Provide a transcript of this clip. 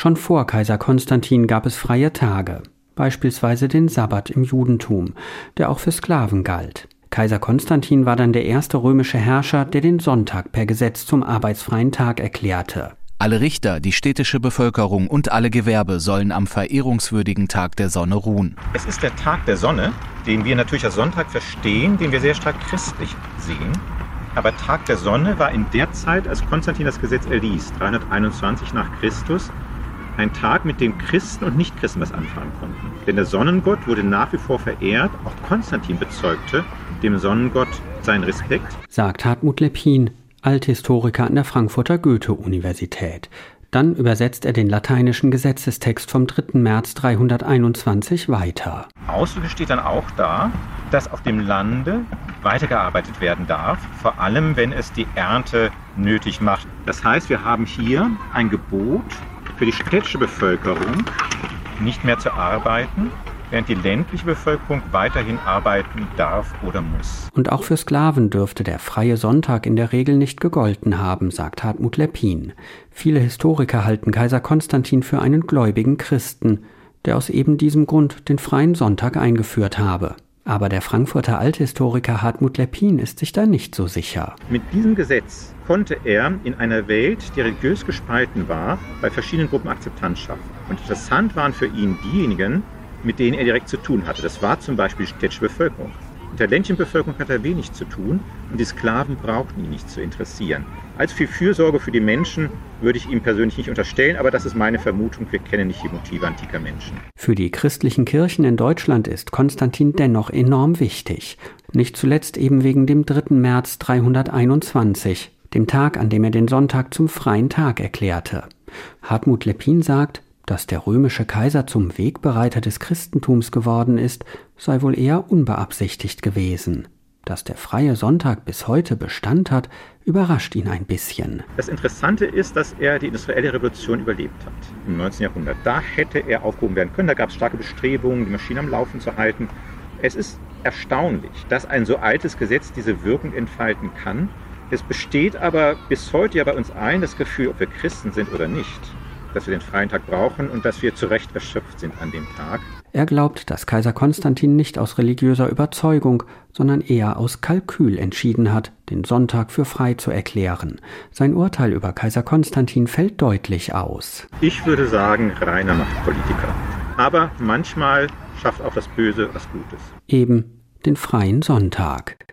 Schon vor Kaiser Konstantin gab es freie Tage, beispielsweise den Sabbat im Judentum, der auch für Sklaven galt. Kaiser Konstantin war dann der erste römische Herrscher, der den Sonntag per Gesetz zum arbeitsfreien Tag erklärte. Alle Richter, die städtische Bevölkerung und alle Gewerbe sollen am verehrungswürdigen Tag der Sonne ruhen. Es ist der Tag der Sonne, den wir natürlich als Sonntag verstehen, den wir sehr stark christlich sehen. Aber Tag der Sonne war in der Zeit, als Konstantin das Gesetz erließ, 321 nach Christus, ein Tag, mit dem Christen und Nichtchristen was anfangen konnten. Denn der Sonnengott wurde nach wie vor verehrt. Auch Konstantin bezeugte dem Sonnengott seinen Respekt. Sagt Hartmut Lepin, Althistoriker an der Frankfurter Goethe-Universität. Dann übersetzt er den lateinischen Gesetzestext vom 3. März 321 weiter. Ausdrücklich steht dann auch da, dass auf dem Lande weitergearbeitet werden darf, vor allem wenn es die Ernte nötig macht. Das heißt, wir haben hier ein Gebot für die städtische Bevölkerung, nicht mehr zu arbeiten, während die ländliche Bevölkerung weiterhin arbeiten darf oder muss. Und auch für Sklaven dürfte der freie Sonntag in der Regel nicht gegolten haben, sagt Hartmut Lepin. Viele Historiker halten Kaiser Konstantin für einen gläubigen Christen, der aus eben diesem Grund den freien Sonntag eingeführt habe. Aber der Frankfurter Althistoriker Hartmut Lepin ist sich da nicht so sicher. Mit diesem Gesetz konnte er in einer Welt, die religiös gespalten war, bei verschiedenen Gruppen Akzeptanz schaffen. Und interessant waren für ihn diejenigen, mit denen er direkt zu tun hatte. Das war zum Beispiel die städtische Bevölkerung. Mit der ländlichen Bevölkerung hat er wenig zu tun und die Sklaven brauchten ihn nicht zu interessieren. Als viel Fürsorge für die Menschen würde ich ihm persönlich nicht unterstellen, aber das ist meine Vermutung. Wir kennen nicht die Motive antiker Menschen. Für die christlichen Kirchen in Deutschland ist Konstantin dennoch enorm wichtig. Nicht zuletzt eben wegen dem 3. März 321, dem Tag, an dem er den Sonntag zum freien Tag erklärte. Hartmut Lepin sagt, dass der römische Kaiser zum Wegbereiter des Christentums geworden ist, sei wohl eher unbeabsichtigt gewesen. Dass der freie Sonntag bis heute Bestand hat, überrascht ihn ein bisschen. Das Interessante ist, dass er die industrielle Revolution überlebt hat im 19. Jahrhundert. Da hätte er aufgehoben werden können. Da gab es starke Bestrebungen, die Maschine am Laufen zu halten. Es ist erstaunlich, dass ein so altes Gesetz diese Wirkung entfalten kann. Es besteht aber bis heute ja bei uns allen das Gefühl, ob wir Christen sind oder nicht, dass wir den freien Tag brauchen und dass wir zu Recht erschöpft sind an dem Tag. Er glaubt, dass Kaiser Konstantin nicht aus religiöser Überzeugung, sondern eher aus Kalkül entschieden hat, den Sonntag für frei zu erklären. Sein Urteil über Kaiser Konstantin fällt deutlich aus. Ich würde sagen, reiner Machtpolitiker. Aber manchmal schafft auch das Böse was Gutes. Eben den freien Sonntag.